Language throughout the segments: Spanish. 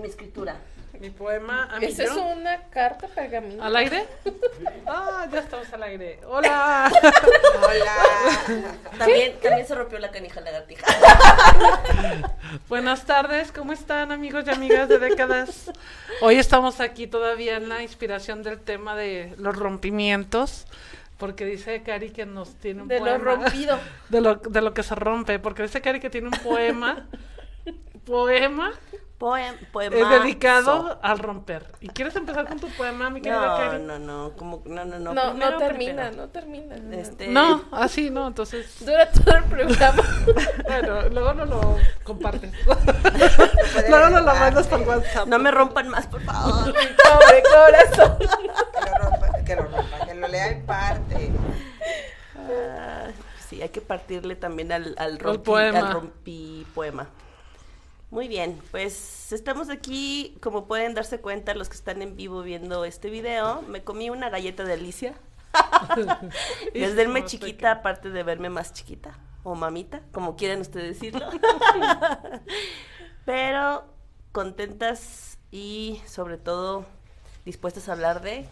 Mi escritura. Mi poema. A mí Esa es una carta pergamino. ¿Al aire? Ah, ya estamos al aire. Hola. Hola. También, también se rompió la canija lagartija. Buenas tardes, ¿cómo están amigos y amigas de décadas? Hoy estamos aquí todavía en la inspiración del tema de los rompimientos, porque dice Cari que nos tiene un De lo poema. rompido. De lo, de lo que se rompe, porque dice Cari que tiene un poema, poema, Poem, es poema. dedicado al romper. ¿Y quieres empezar con tu poema, mi querida No, no, no, como, no, no, no. No, termina, primero. no termina. Este, No, así no, entonces, Dura todo el programa. bueno, luego no lo compartes. Luego no lo mandas por WhatsApp. No me rompan más, por favor. Pobre corazón. Que lo rompa, que lo rompa, que lo lea en parte. Ah, sí, hay que partirle también al, al, rompi, poema. al rompi poema. Muy bien, pues estamos aquí, como pueden darse cuenta los que están en vivo viendo este video, me comí una galleta de Alicia. Desde verme chiquita, aparte de verme más chiquita, o mamita, como quieran ustedes decirlo. Pero contentas y sobre todo dispuestas a hablar de,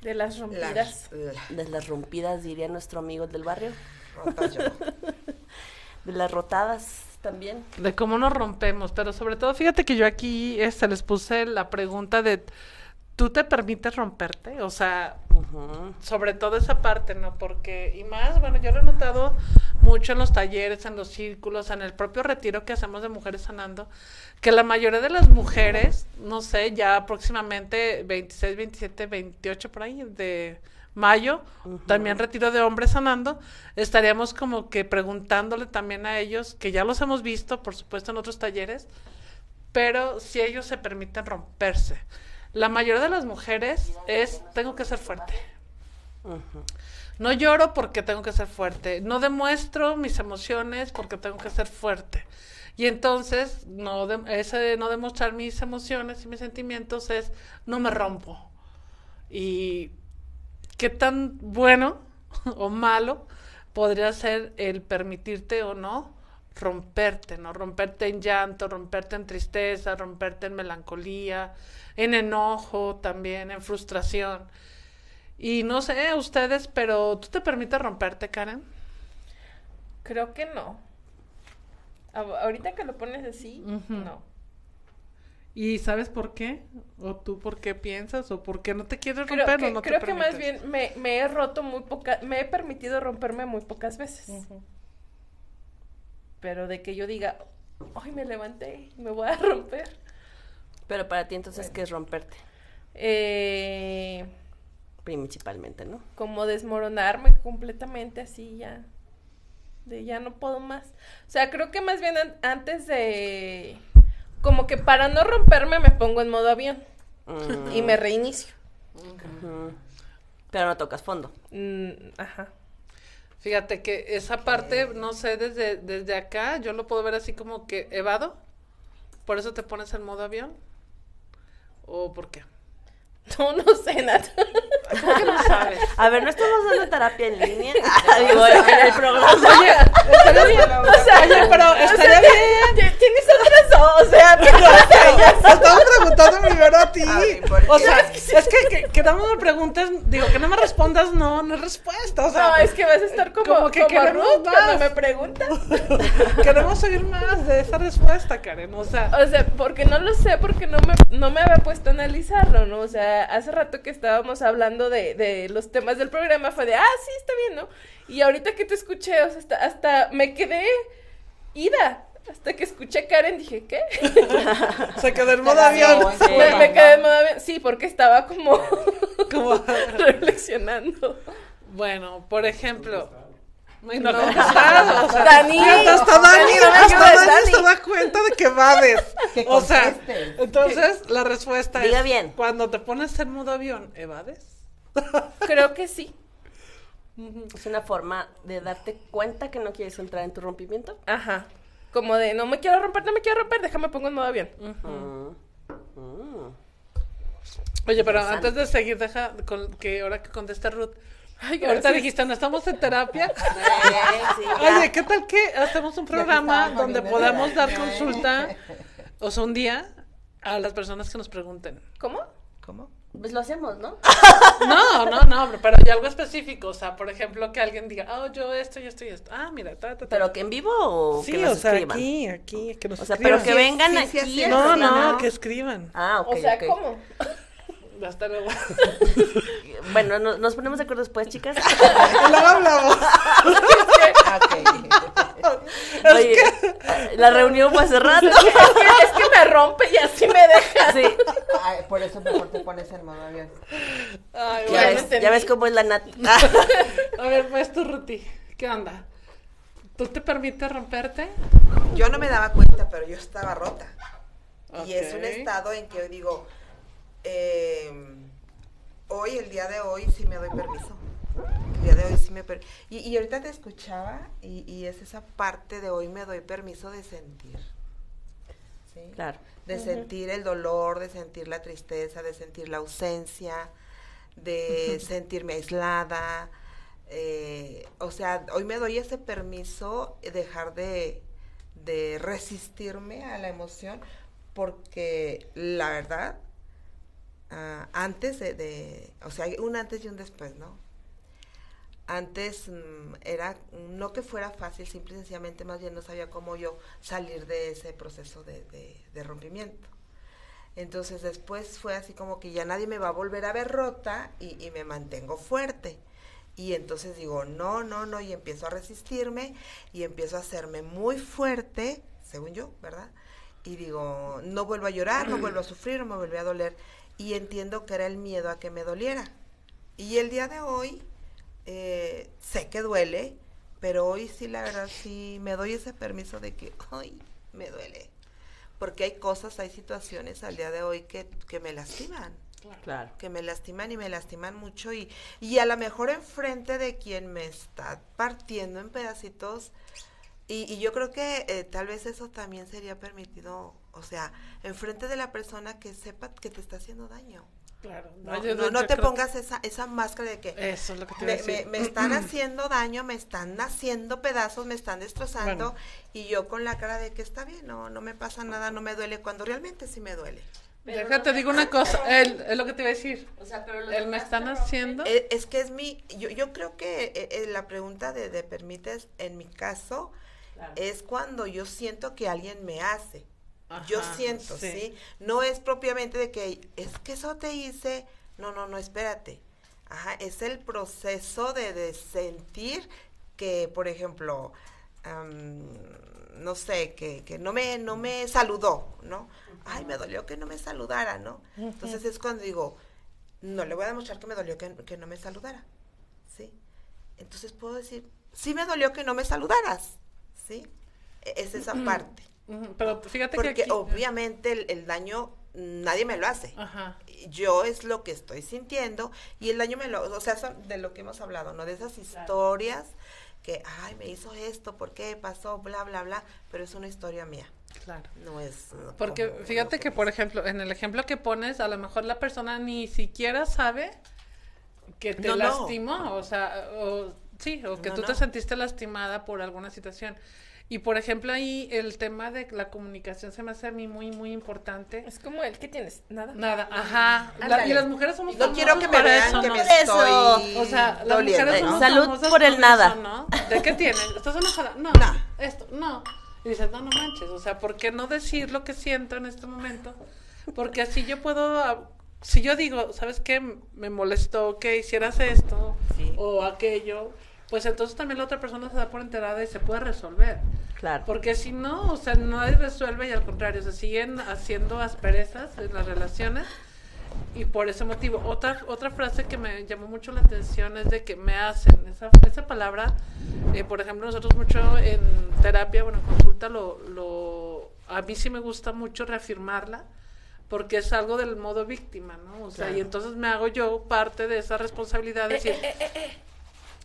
De las rompidas. Las de las rompidas, diría nuestro amigo del barrio, rotas yo. de las rotadas también. de cómo nos rompemos, pero sobre todo, fíjate que yo aquí este, les puse la pregunta de, ¿tú te permites romperte? O sea, sobre todo esa parte, ¿no? Porque, y más, bueno, yo lo he notado mucho en los talleres, en los círculos, en el propio retiro que hacemos de Mujeres Sanando, que la mayoría de las mujeres, no sé, ya próximamente 26, 27, 28 por ahí de mayo, también retiro de hombres sanando, estaríamos como que preguntándole también a ellos, que ya los hemos visto, por supuesto, en otros talleres, pero si ellos se permiten romperse. La mayoría de las mujeres es, tengo que ser fuerte. No lloro porque tengo que ser fuerte. No demuestro mis emociones porque tengo que ser fuerte. Y entonces, no de- ese no demostrar mis emociones y mis sentimientos es no me rompo. Y qué tan bueno o malo podría ser el permitirte o no romperte, ¿no? Romperte en llanto, romperte en tristeza, romperte en melancolía, en enojo también, en frustración. Y no sé ustedes, pero ¿tú te permites romperte, Karen? Creo que no. Ahorita que lo pones así, no. ¿Y sabes por qué? ¿O tú por qué piensas? ¿O por qué no te quieres Creo romper que, o no te creo que más bien me, me he roto muy pocas, me he permitido romperme muy pocas veces. Pero de que yo diga, hoy me levanté y me voy a romper. Pero para ti entonces, ¿qué es romperte? Eh, Principalmente, ¿no? como desmoronarme completamente así ya. De ya no puedo más. O sea, creo que más bien an- antes de... Como que para no romperme me pongo en modo avión Mm, y me reinicio. ujú. Pero no tocas fondo. Mm, ajá. Fíjate que esa parte, no sé, desde, desde acá, yo lo puedo ver así como que evado. ¿Por eso te pones en modo avión? ¿O por qué? No, no sé nada. ¿Cómo que no sabes? A ver, ¿no estamos dando terapia en línea? Digo, en el programa. Oye, estaría bien. O sea, Oye, pero estaría bien. Ti- Tienes otras, o sea, pero, o sea, ya Te estaba preguntando primero a ti. Ah, sí, ¿por o qué? sea, es que, que, que no me preguntes, digo, que no me respondas, no, no es respuesta. O sea, No, es que vas a estar como, como que como queremos Ruth cuando me preguntas. queremos oír más de esa respuesta, Karen. O sea, O sea, porque no lo sé, porque no me, no me había puesto a analizarlo, ¿no? O sea, hace rato que estábamos hablando de, de los temas del programa fue de, ah, sí, está bien, ¿no? Y ahorita que te escuché, o sea, hasta, hasta me quedé ida. Hasta que escuché a Karen dije, ¿qué? se quedó en modo avión. me, me quedé en modo avión. Sí, porque estaba como Como- reflexionando. bueno, por ejemplo. Y no, Dani, hasta Dani, hasta Dani se da cuenta de que vades. Que o sea, entonces la respuesta Diga es bien. cuando te pones en modo avión, ¿evades? Creo que sí. Es una forma de darte cuenta que no quieres entrar en tu rompimiento. Ajá. Como de, no me quiero romper, no me quiero romper, déjame pongo en modo avión. Mm. Oye, pero antes de seguir, deja con, que ahora que conteste Ruth. Ay, Ahorita dijiste, no estamos en terapia. Sí. Oye, ¿qué tal que hacemos un programa donde podamos dar consulta? O sea, un día A las personas que nos pregunten. ¿Cómo? ¿Cómo? Pues lo hacemos, ¿no? No, no, no, pero hay algo específico. O sea, por ejemplo, que alguien diga, oh, yo esto y esto y esto. Ah, mira, ta, ta, ta. Pero que en vivo o Sí, que nos o sea, escriban. aquí, aquí, que nos O sea, escriban. pero que vengan sí, aquí. sí. No, escribir, no, que escriban. Ah, ok, o sea, ok. ¿cómo? Hasta luego. Bueno, no- nos ponemos de acuerdo después, chicas. Luego hablamos. Ok. Oye, eh, la reunión fue hace rato. es, que, es que me rompe y así me deja. Sí, Ay, por eso mejor te pones en modo avión. Ay, ya bueno. ves, ya ves cómo es la nat. A ver, pues tu Ruti, ¿qué onda? ¿Tú te permites romperte? Yo no me daba cuenta, pero yo estaba rota. Y es un estado en que yo digo, eh, hoy, el día de hoy, sí me doy permiso. El día de hoy sí me per- y, y ahorita te escuchaba y, y es esa parte de hoy me doy permiso de sentir. ¿sí? Claro. De sentir el dolor, de sentir la tristeza, de sentir la ausencia, de sentirme aislada. eh, o sea, hoy me doy ese permiso de dejar de, de resistirme a la emoción porque la verdad, ah, antes de, de- o sea, hay un antes y un después, ¿no? Antes mm, era, no que fuera fácil, simple y sencillamente, más bien no sabía cómo yo salir de ese proceso de, de- de rompimiento. Entonces después fue así como que ya nadie me va a volver a ver rota y, y me mantengo fuerte. Y entonces digo, no, no, no, y empiezo a resistirme y empiezo a hacerme muy fuerte, según yo, ¿verdad? Y digo, no vuelvo a llorar, no vuelvo a sufrir, no me vuelve a doler. Y entiendo que era el miedo a que me doliera. Y el día de hoy, eh, sé que duele, pero hoy sí, la verdad, sí me doy ese permiso de que, ay, me duele. Porque hay cosas, hay situaciones al día de hoy que, que me lastiman Claro. que me lastiman y me lastiman mucho y, y a lo mejor enfrente de quien me está partiendo en pedacitos y, y yo creo que eh, tal vez eso también sería permitido, o sea, enfrente de la persona que sepa que te está haciendo daño. Claro. No, no- te creo- pongas esa, esa máscara de que Eso es lo que te me, decir. me- me están haciendo daño, me están haciendo pedazos, me están destrozando Bueno. y yo con la cara de que está bien, no, no me pasa nada, no me duele, cuando realmente sí me duele. Pero Déjate, digo una cosa. Él, es lo que te iba a decir. O sea, pero los Él me están haciendo. Eh, Es que es mi, yo, yo creo que eh, eh, la pregunta de, de permites, en mi caso, Claro. es cuando yo siento que alguien me hace. Yo siento, sí. sí. No es propiamente de que es que eso te hice. No, no, no, espérate. Ajá, es el proceso de, de sentir que, por ejemplo, no sé, que, que no me, no me saludó, ¿no? Ay, me dolió que no me saludara, ¿no? Entonces es cuando digo, no le voy a demostrar que me dolió que, que no me saludara, ¿sí? Entonces puedo decir, sí me dolió que no me saludaras, ¿sí? E- Es esa parte. Pero fíjate Porque que obviamente el, el daño nadie me lo hace. Ajá. Yo es lo que estoy sintiendo y el daño me lo, o sea, son de lo que hemos hablado, ¿no? De esas historias que, ay, me hizo esto, ¿por qué pasó? Bla, bla, bla, pero es una historia mía, Claro. no es... Porque como fíjate que, por ejemplo, en el ejemplo que pones, a lo mejor la persona ni siquiera sabe que te No, no. lastimó, o sea, o sí, o que tú te sentiste lastimada por alguna situación. Y por ejemplo, ahí el tema de la comunicación se me hace a mí muy, muy importante. Es como el que tienes, nada. Nada, ajá. La- y las mujeres somos No quiero que me vean eso, que ¿no? me estoy O sea, las doliendo, mujeres ¿no? Salud por el por nada. eso, ¿no? ¿De qué tienen? ¿Estás enojada? No. No. Esto, no. Y dices, no, no manches. O sea, ¿por qué no decir lo que siento en este momento? Porque así yo puedo. ah, Si yo digo, ¿sabes qué? Me molestó que hicieras esto Sí. o aquello, pues entonces también la otra persona se da por enterada y se puede resolver. Claro. Porque si no, o sea, nadie resuelve y al contrario, se siguen haciendo asperezas en las relaciones y por ese motivo. Otra otra frase que me llamó mucho la atención es de que me hacen. Esa, esa palabra, eh, por ejemplo, nosotros mucho en terapia, bueno, en consulta, lo, lo, a mí sí me gusta mucho reafirmarla porque es algo del modo víctima, ¿no? O sea, y entonces me hago yo parte de esa responsabilidad de Eh, decir,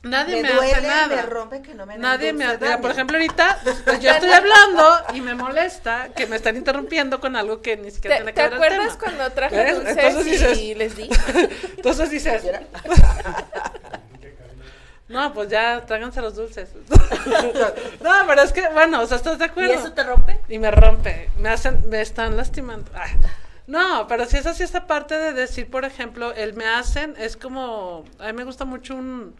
nadie Me me, duele, hace nada. me rompe que no me Nadie me hace, por ejemplo, ahorita pues, yo estoy hablando y me molesta que me están interrumpiendo con algo que ni siquiera ¿Te, tiene te que ver el acuerdas cuando traje dulces Entonces y dices- les di? Entonces dices, no, pues ya tráiganse los dulces. no, pero es que, bueno, o sea, ¿estás de ¿Y acuerdo? eso te rompe? Y me rompe, me hacen, me están lastimando. Ay, No, pero si es así esta parte de decir, por ejemplo, el me hacen es como, a mí me gusta mucho un,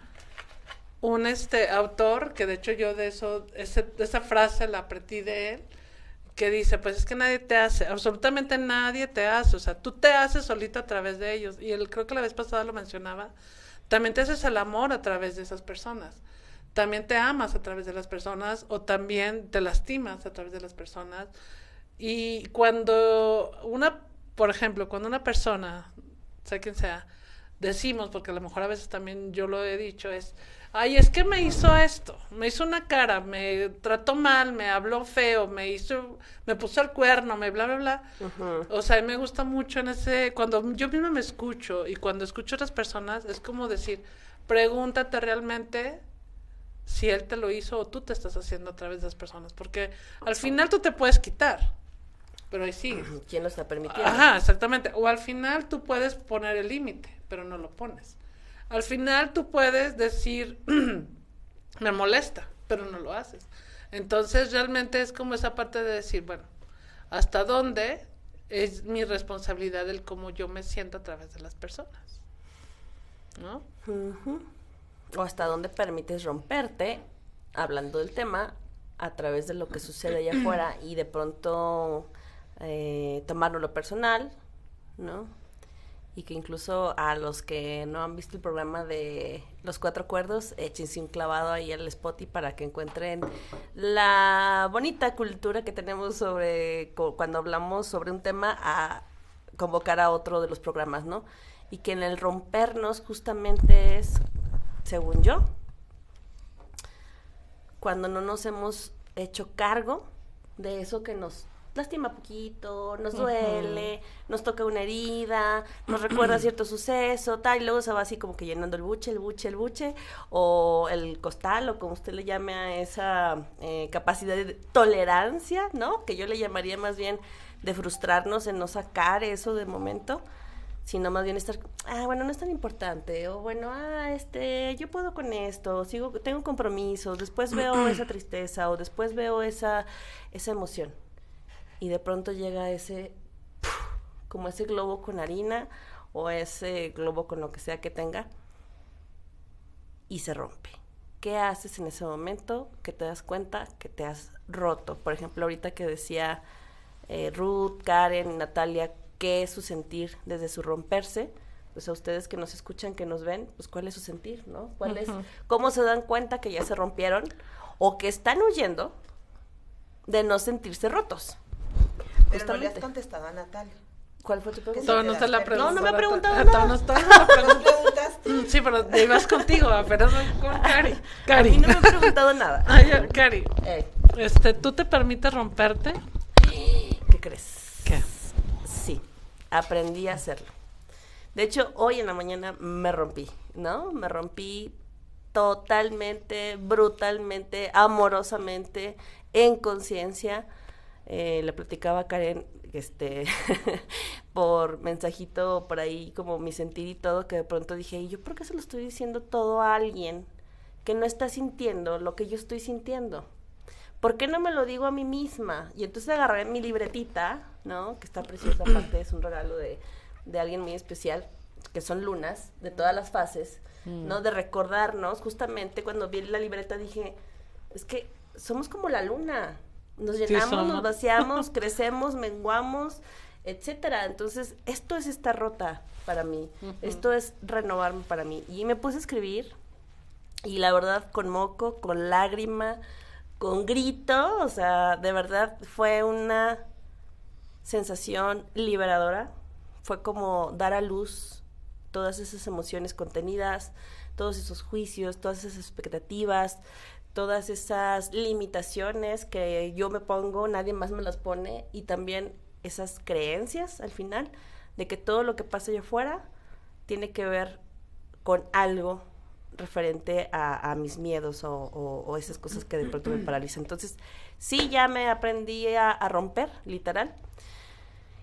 un este autor, que de hecho yo de eso, esa frase la aprendí de él, que dice, pues es que nadie te hace, absolutamente nadie te hace, o sea, tú te haces solito a través de ellos. Y él creo que la vez pasada lo mencionaba, también te haces el amor a través de esas personas. También te amas a través de las personas o también te lastimas a través de las personas. Y cuando una, por ejemplo, cuando una persona, sea quien sea, decimos, porque a lo mejor a veces también yo lo he dicho, es, ay, es que me hizo esto, me hizo una cara, me trató mal, me habló feo, me hizo, me puso el cuerno, me bla, bla, bla. O sea, me gusta mucho en ese, cuando yo misma me escucho y cuando escucho a otras personas, es como decir, pregúntate realmente si él te lo hizo o tú te estás haciendo a través de las personas, porque al final tú te puedes quitar, pero ahí sigues. ¿Quién lo está permitiendo? Ajá, exactamente. O al final tú puedes poner el límite, pero no lo pones. Al final tú puedes decir, me molesta, pero no lo haces. Entonces realmente es como esa parte de decir, bueno, ¿hasta dónde es mi responsabilidad el cómo yo me siento a través de las personas? ¿No? O hasta dónde permites romperte, hablando del tema, a través de lo que sucede allá afuera y de pronto eh, tomarlo lo personal, ¿no? Y que incluso a los que no han visto el programa de Los Cuatro Acuerdos, échense un clavado ahí al Spotify para que encuentren la bonita cultura que tenemos sobre cuando hablamos sobre un tema a convocar a otro de los programas, ¿no? Y que en el rompernos justamente es, según yo, cuando no nos hemos hecho cargo de eso que nos lastima poquito, nos duele, nos toca una herida, nos recuerda cierto suceso, tal, y luego se va así como que llenando el buche, el buche, el buche, o el costal, o como usted le llame a esa eh, capacidad de tolerancia, ¿no? Que yo le llamaría más bien de frustrarnos en no sacar eso de momento sino más bien estar, ah, bueno, no es tan importante, o bueno, ah, este, yo puedo con esto, sigo, tengo compromisos, después veo esa tristeza, o después veo esa, esa emoción y de pronto llega ese, como ese globo con harina o ese globo con lo que sea que tenga y se rompe. ¿Qué haces en ese momento que te das cuenta que te has roto? Por ejemplo, ahorita que decía eh, Ruth, Karen, Natalia, ¿qué es su sentir desde su romperse? Pues a ustedes que nos escuchan, que nos ven, pues cuál es su sentir, ¿no? ¿Cuál es, cómo se dan cuenta que ya se rompieron o que están huyendo de no sentirse rotos? Pero no le has contestado a Natalia. ¿Cuál fue tu pregunta? Todo no te la No, no me ha preguntado nada. No, está preguntaste. Mm, sí, pero ibas contigo, apenas con Cari. Cari. A mí no me ha preguntado nada. Ay, Cari. Este, ¿tú te permites romperte? ¿Qué crees? ¿Qué? Sí, aprendí a hacerlo. De hecho, hoy en la mañana me rompí, ¿no? Me rompí totalmente, brutalmente, amorosamente, en conciencia eh, le platicaba a Karen este por mensajito por ahí como mi sentir y todo que de pronto dije y yo por qué se lo estoy diciendo todo a alguien que no está sintiendo lo que yo estoy sintiendo ¿por qué no me lo digo a mí misma? y entonces agarré mi libretita no que está preciosa aparte es un regalo de, de alguien muy especial que son lunas de todas las fases mm. no de recordarnos justamente cuando vi la libreta dije es que somos como la luna nos llenamos, nos vaciamos, crecemos, menguamos, etcétera. Entonces, esto es esta rota para mí. Esto es renovarme para mí. Y me puse a escribir y la verdad con moco, con lágrima, con grito, o sea, de verdad fue una sensación liberadora. Fue como dar a luz todas esas emociones contenidas, todos esos juicios, todas esas expectativas, todas esas limitaciones que yo me pongo, nadie más me las pone, y también esas creencias al final de que todo lo que pasa allá afuera tiene que ver con algo referente a, mis miedos o, esas cosas que de pronto me paralizan. Entonces, sí, ya me aprendí a, a romper, literal.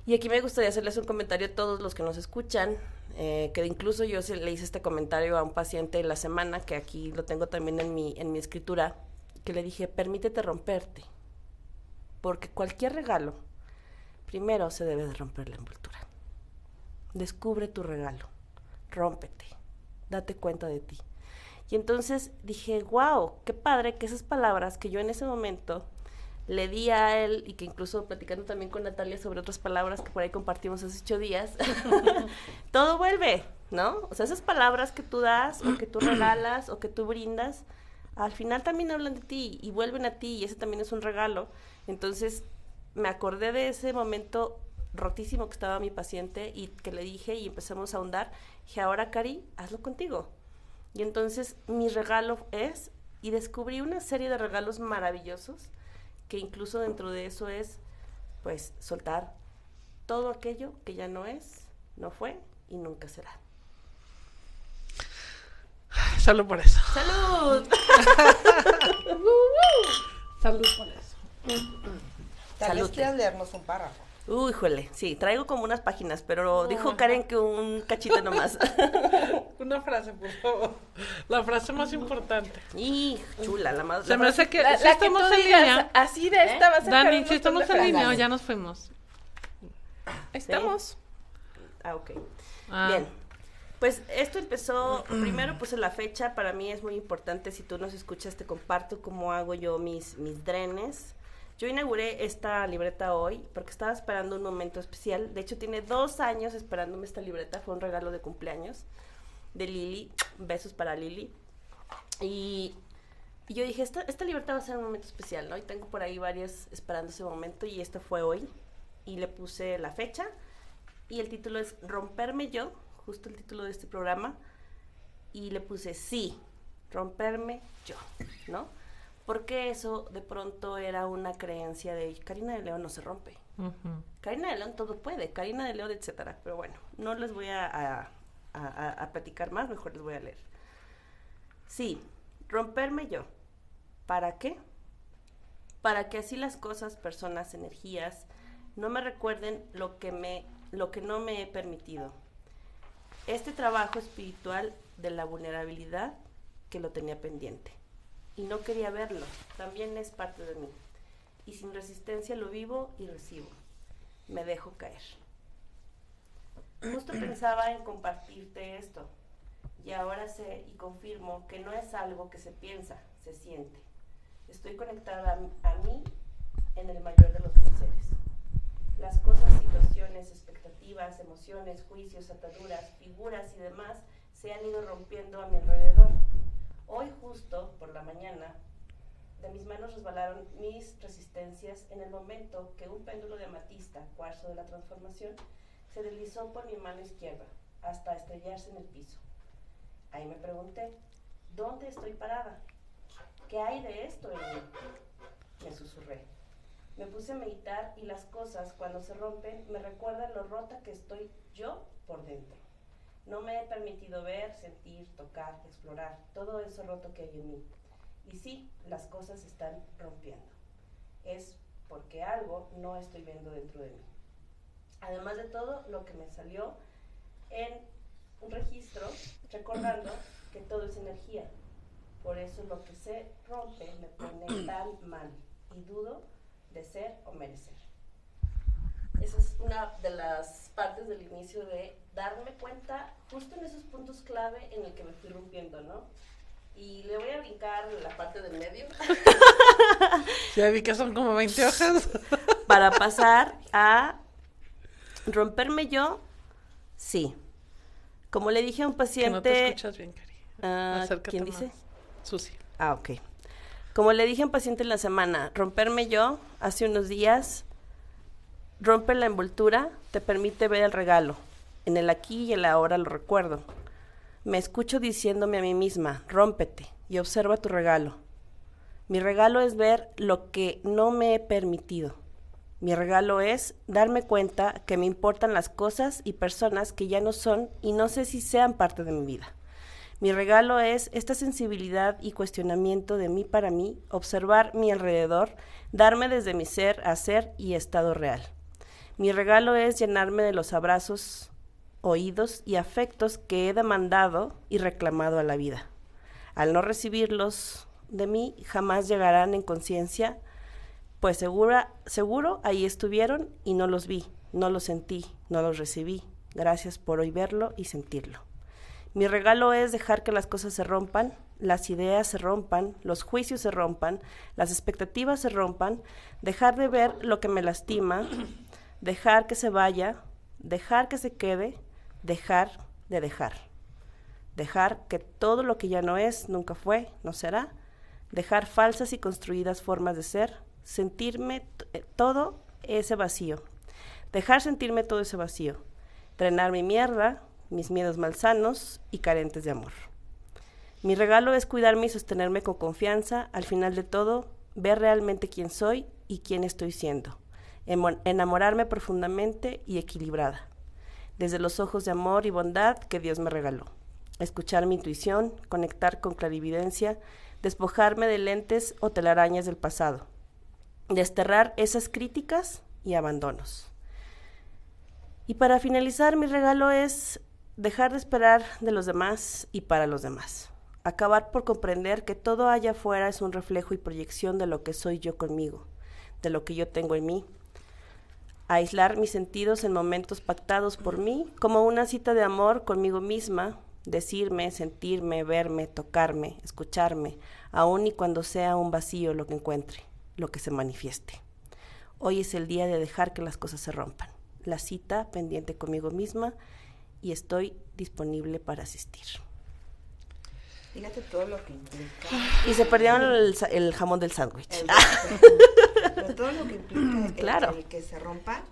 Y aquí me gustaría hacerles un comentario a todos los que nos escuchan, eh, que incluso yo le hice este comentario a un paciente la semana, que aquí lo tengo también en mi, en mi escritura, que le dije, permítete romperte, porque cualquier regalo, primero se debe de romper la envoltura. descubre tu regalo, rómpete, date cuenta de ti. Y entonces dije, wow, qué padre que esas palabras que yo en ese momento le di a él y que incluso platicando también con Natalia sobre otras palabras que por ahí compartimos hace ocho días, todo vuelve, ¿no? O sea, esas palabras que tú das o que tú regalas o que tú brindas, al final también hablan de ti y vuelven a ti y ese también es un regalo. Entonces me acordé de ese momento rotísimo que estaba mi paciente y que le dije y empezamos a ahondar, dije, ahora Cari, hazlo contigo. Y entonces mi regalo es, y descubrí una serie de regalos maravillosos, que incluso dentro de eso es, pues, soltar todo aquello que ya no es, no fue y nunca será. Solo por eso. ¡Salud! Salud por eso. Tal Salud. vez quieras leernos un párrafo. Uy, híjole, sí, traigo como unas páginas, pero dijo Karen que un cachito nomás. Una frase, por favor. La frase más importante. y chula, la más... Se me hace que. La, que estamos tú en digas, línea. así de esta va a ser Dani, si estamos en línea o ya nos fuimos. Estamos. Ah, ok. Ah. Bien. Pues esto empezó, primero pues en la fecha, para mí es muy importante, si tú nos escuchas te comparto cómo hago yo mis, mis drenes. Yo inauguré esta libreta hoy porque estaba esperando un momento especial, de hecho tiene dos años esperándome esta libreta, fue un regalo de cumpleaños de Lili, besos para Lili. Y, yo dije, esta, esta libreta va a ser un momento especial, ¿no? Y tengo por ahí varias esperando ese momento y esta fue hoy. Y le puse la fecha y el título es Romperme yo, justo el título de este programa, y le puse sí, romperme yo, ¿no? Porque eso de pronto era una creencia de Karina de León no se rompe. Karina de León todo puede, Karina de León, etcétera. Pero bueno, no les voy a, a- a- a- a platicar más, mejor les voy a leer. Sí, romperme yo. ¿Para qué? Para que así las cosas, personas, energías, no me recuerden lo que me, lo que no me he permitido. Este trabajo espiritual de la vulnerabilidad que lo tenía pendiente. Y no quería verlo, también es parte de mí. Y sin resistencia lo vivo y recibo. Me dejo caer. Justo pensaba en compartirte esto. Y ahora sé y confirmo que no es algo que se piensa, se siente. Estoy conectada a, mí en el mayor de los placeres. Las cosas, situaciones, expectativas, emociones, juicios, ataduras, figuras y demás se han ido rompiendo a mi alrededor. Hoy justo por la mañana, de mis manos resbalaron mis resistencias en el momento que un péndulo de amatista, cuarzo de la transformación, se deslizó por mi mano izquierda hasta estrellarse en el piso. Ahí me pregunté, ¿dónde estoy parada? ¿Qué hay de esto en mí? Me susurré. Me puse a meditar y las cosas cuando se rompen me recuerdan lo rota que estoy yo por dentro. No me he permitido ver, sentir, tocar, explorar todo eso roto que hay en mí. Y sí, las cosas se están rompiendo. Es porque algo no estoy viendo dentro de mí. Además de todo, lo que me salió en un registro recordando que todo es energía. Por eso lo que se rompe me pone tan mal y dudo de ser o merecer. Esa es una de las partes del inicio de darme cuenta justo en esos puntos clave en el que me fui rompiendo, ¿no? Y le voy a brincar la parte del medio Ya vi que son como 20 hojas. para pasar a romperme yo, sí. Como le dije a un Que no te paciente... escuchas bien, Cari. Ah, ¿Quién más. dice? Susi. Ah, ok. Como le dije a un paciente en la semana, romperme yo hace unos días, rompe la envoltura, te permite ver el regalo. En el aquí y el ahora lo recuerdo. Me escucho diciéndome a mí misma, rómpete y observa tu regalo. Mi regalo es ver lo que no me he permitido. Mi regalo es darme cuenta que me importan las cosas y personas que ya no son y no sé si sean parte de mi vida. Mi regalo es esta sensibilidad y cuestionamiento de mí para mí, observar mi alrededor, darme desde mi ser a ser y estado real. Mi regalo es llenarme de los abrazos, oídos y afectos que he demandado y reclamado a la vida. Al no recibirlos de mí, jamás llegarán en conciencia, pues segura, seguro ahí estuvieron y no los vi, no los sentí, no los recibí, Gracias por hoy verlo y sentirlo. Mi regalo es dejar que las cosas se rompan, las ideas se rompan, los juicios se rompan, las expectativas se rompan, dejar de ver lo que me lastima, dejar que se vaya, dejar que se quede, dejar de dejar. Dejar que todo lo que ya no es, nunca fue, no será, dejar falsas y construidas formas de ser, sentirme eh, todo ese vacío, dejar sentirme todo ese vacío, drenar mi mierda, mis miedos malsanos y carentes de amor. Mi regalo es cuidarme y sostenerme con confianza, al final de todo, ver realmente quién soy y quién estoy siendo, enamorarme profundamente y equilibrada, desde los ojos de amor y bondad que Dios me regaló, escuchar mi intuición, conectar con clarividencia, despojarme de lentes o telarañas del pasado, desterrar esas críticas y abandonos. Y para finalizar, mi regalo es dejar de esperar de los demás y para los demás. Acabar por comprender que todo allá afuera es un reflejo y proyección de lo que soy yo conmigo, de lo que yo tengo en mí. Aislar mis sentidos en momentos pactados por mí, como una cita de amor conmigo misma, decirme, sentirme, verme, tocarme, escucharme, aun y cuando sea un vacío lo que encuentre, lo que se manifieste. Hoy es el día de dejar que las cosas se rompan. La cita pendiente conmigo misma y estoy disponible para asistir. Fíjate todo lo que implica. Y se perdieron el, jamón del sándwich. todo lo que implica claro. el, que se rompa.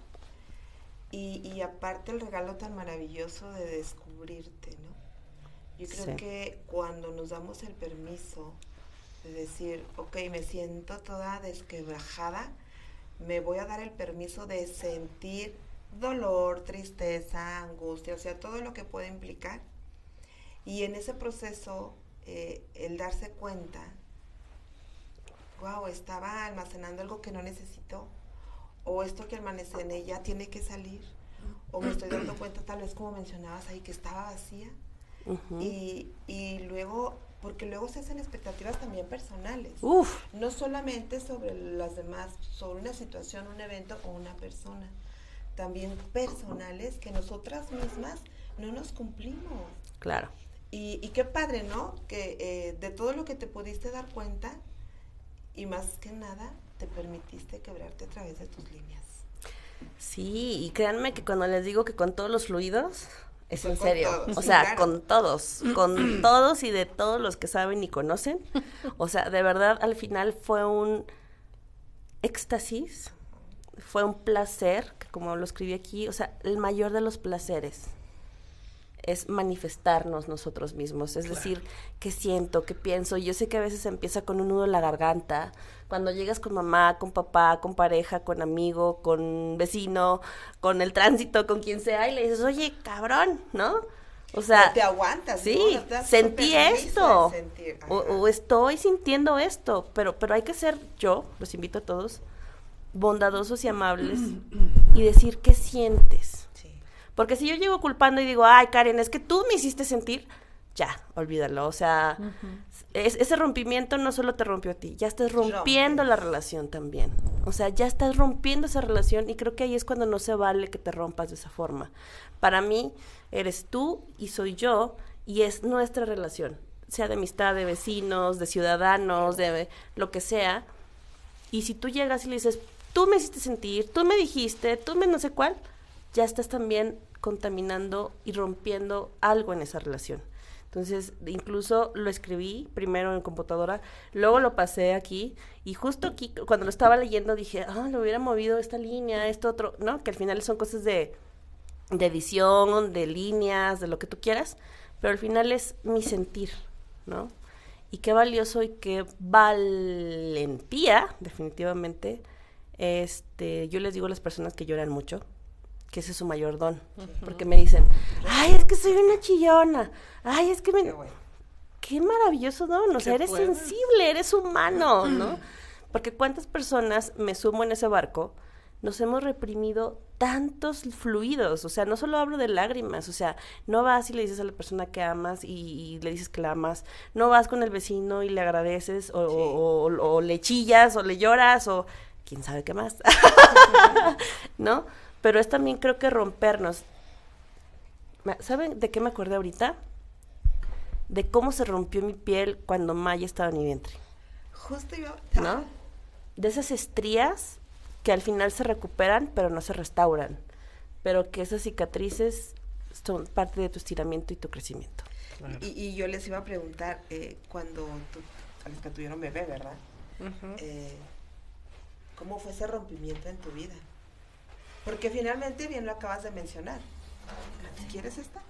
Y, y, aparte el regalo tan maravilloso de descubrirte, ¿no? Yo creo que cuando nos damos el permiso de decir, ok, me siento toda desquebrajada, me voy a dar el permiso de sentir dolor, tristeza, angustia, o sea, todo lo que puede implicar. Y en ese proceso, eh, el darse cuenta, wow, estaba almacenando algo que no necesito, o esto que almacené ya tiene que salir, o me estoy dando cuenta, tal vez como mencionabas ahí, que estaba vacía. y, y luego porque luego se hacen expectativas también personales. Uf. No solamente sobre las demás, sobre una situación, un evento o una persona también personales que nosotras mismas no nos cumplimos. Claro. Y, y qué padre, ¿no? Que eh, de todo lo que te pudiste dar cuenta y más que nada te permitiste quebrarte a través de tus líneas. Sí, y créanme que cuando les digo que con todos los fluidos, es en serio. O sea, con todos, con todos y de todos los que saben y conocen. O sea, de verdad, al final fue un éxtasis fue un placer, que como lo escribí aquí, o sea, el mayor de los placeres es manifestarnos nosotros mismos, es decir, qué siento, qué pienso. Yo sé que a veces empieza con un nudo en la garganta, cuando llegas con mamá, con papá, con pareja, con amigo, con vecino, con el tránsito, con quien sea, y le dices, oye, cabrón, ¿no? O sea, te aguantas. Sí, sentí esto. O, o, estoy sintiendo esto, pero, pero hay que ser yo, los invito a todos, bondadosos y amables y decir qué sientes. Porque si yo llego culpando y digo, ay, Karen, es que tú me hiciste sentir, ya, olvídalo. O sea, ese rompimiento no solo te rompió a ti, ya estás rompiendo la relación también. O sea, ya estás rompiendo esa relación y creo que ahí es cuando no se vale que te rompas de esa forma. Para mí, eres tú y soy yo y es nuestra relación, sea de amistad, de vecinos, de ciudadanos, de lo que sea. Y si tú llegas y le dices, tú me hiciste sentir, tú me dijiste, tú me no sé cuál, ya estás también contaminando y rompiendo algo en esa relación. Entonces, incluso lo escribí primero en computadora, luego lo pasé aquí y justo aquí, cuando lo estaba leyendo, dije, ah, lo hubiera movido esta línea, esto otro, ¿no? Que al final son cosas de, de edición, de líneas, de lo que tú quieras, pero al final es mi sentir, ¿no? Y qué valioso y qué valentía, definitivamente, este, yo les digo a las personas que lloran mucho, que ese es su mayor don, porque me dicen, ay, es que soy una chillona, ay, es que me... Qué, maravilloso don, o sea, eres sensible, eres humano, ¿no? Porque cuántas personas me sumo en ese barco, nos hemos reprimido tantos fluidos, o sea, no solo hablo de lágrimas, o sea, no vas y le dices a la persona que amas y, le dices que la amas, no vas con el vecino y le agradeces o, o le chillas o le lloras o quién sabe qué más, ¿no? Pero es también creo que rompernos. ¿Saben de qué me acordé ahorita? De cómo se rompió mi piel cuando Maya estaba en mi vientre, Justo yo. ¿no? De esas estrías que al final se recuperan, pero no se restauran. Pero que esas cicatrices son parte de tu estiramiento y tu crecimiento. Y, y yo les iba a preguntar, eh, cuando tu- a los que tuvieron bebé, ¿verdad? Eh, ¿Cómo fue ese rompimiento en tu vida? Porque finalmente bien lo acabas de mencionar. ¿Quieres esta?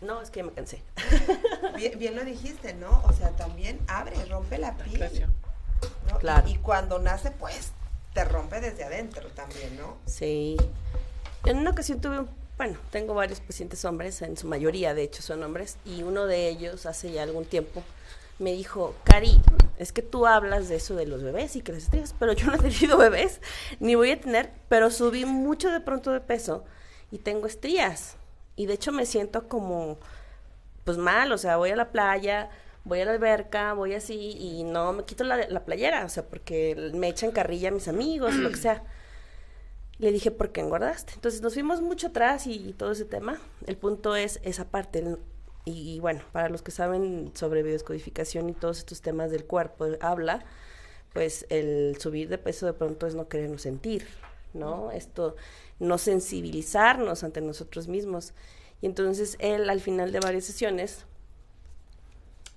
No, es que me cansé. Bien, bien lo dijiste, ¿no? O sea, también abre, rompe la piel. Claro. Y, cuando nace, pues, te rompe desde adentro también, ¿no? Sí. En una ocasión tuve, un- bueno, tengo varios pacientes hombres, en su mayoría de hecho son hombres, y uno de ellos hace ya algún tiempo me dijo, Cari, es que tú hablas de eso de los bebés y que las estrías, pero yo no he tenido bebés, ni voy a tener, pero subí mucho de pronto de peso y tengo estrías. Y de hecho me siento como, pues mal, o sea, voy a la playa, voy a la alberca, voy así y no me quito la, la playera, o sea, porque me echan carrilla a mis amigos, lo que sea. Le dije, ¿por qué engordaste? Entonces nos fuimos mucho atrás y, y todo ese tema. El punto es esa parte. el- Y, y bueno, para los que saben sobre biodescodificación y todos estos temas del cuerpo, habla, pues el subir de peso de pronto es no querernos sentir, ¿no? Esto, no sensibilizarnos ante nosotros mismos. Y entonces él al final de varias sesiones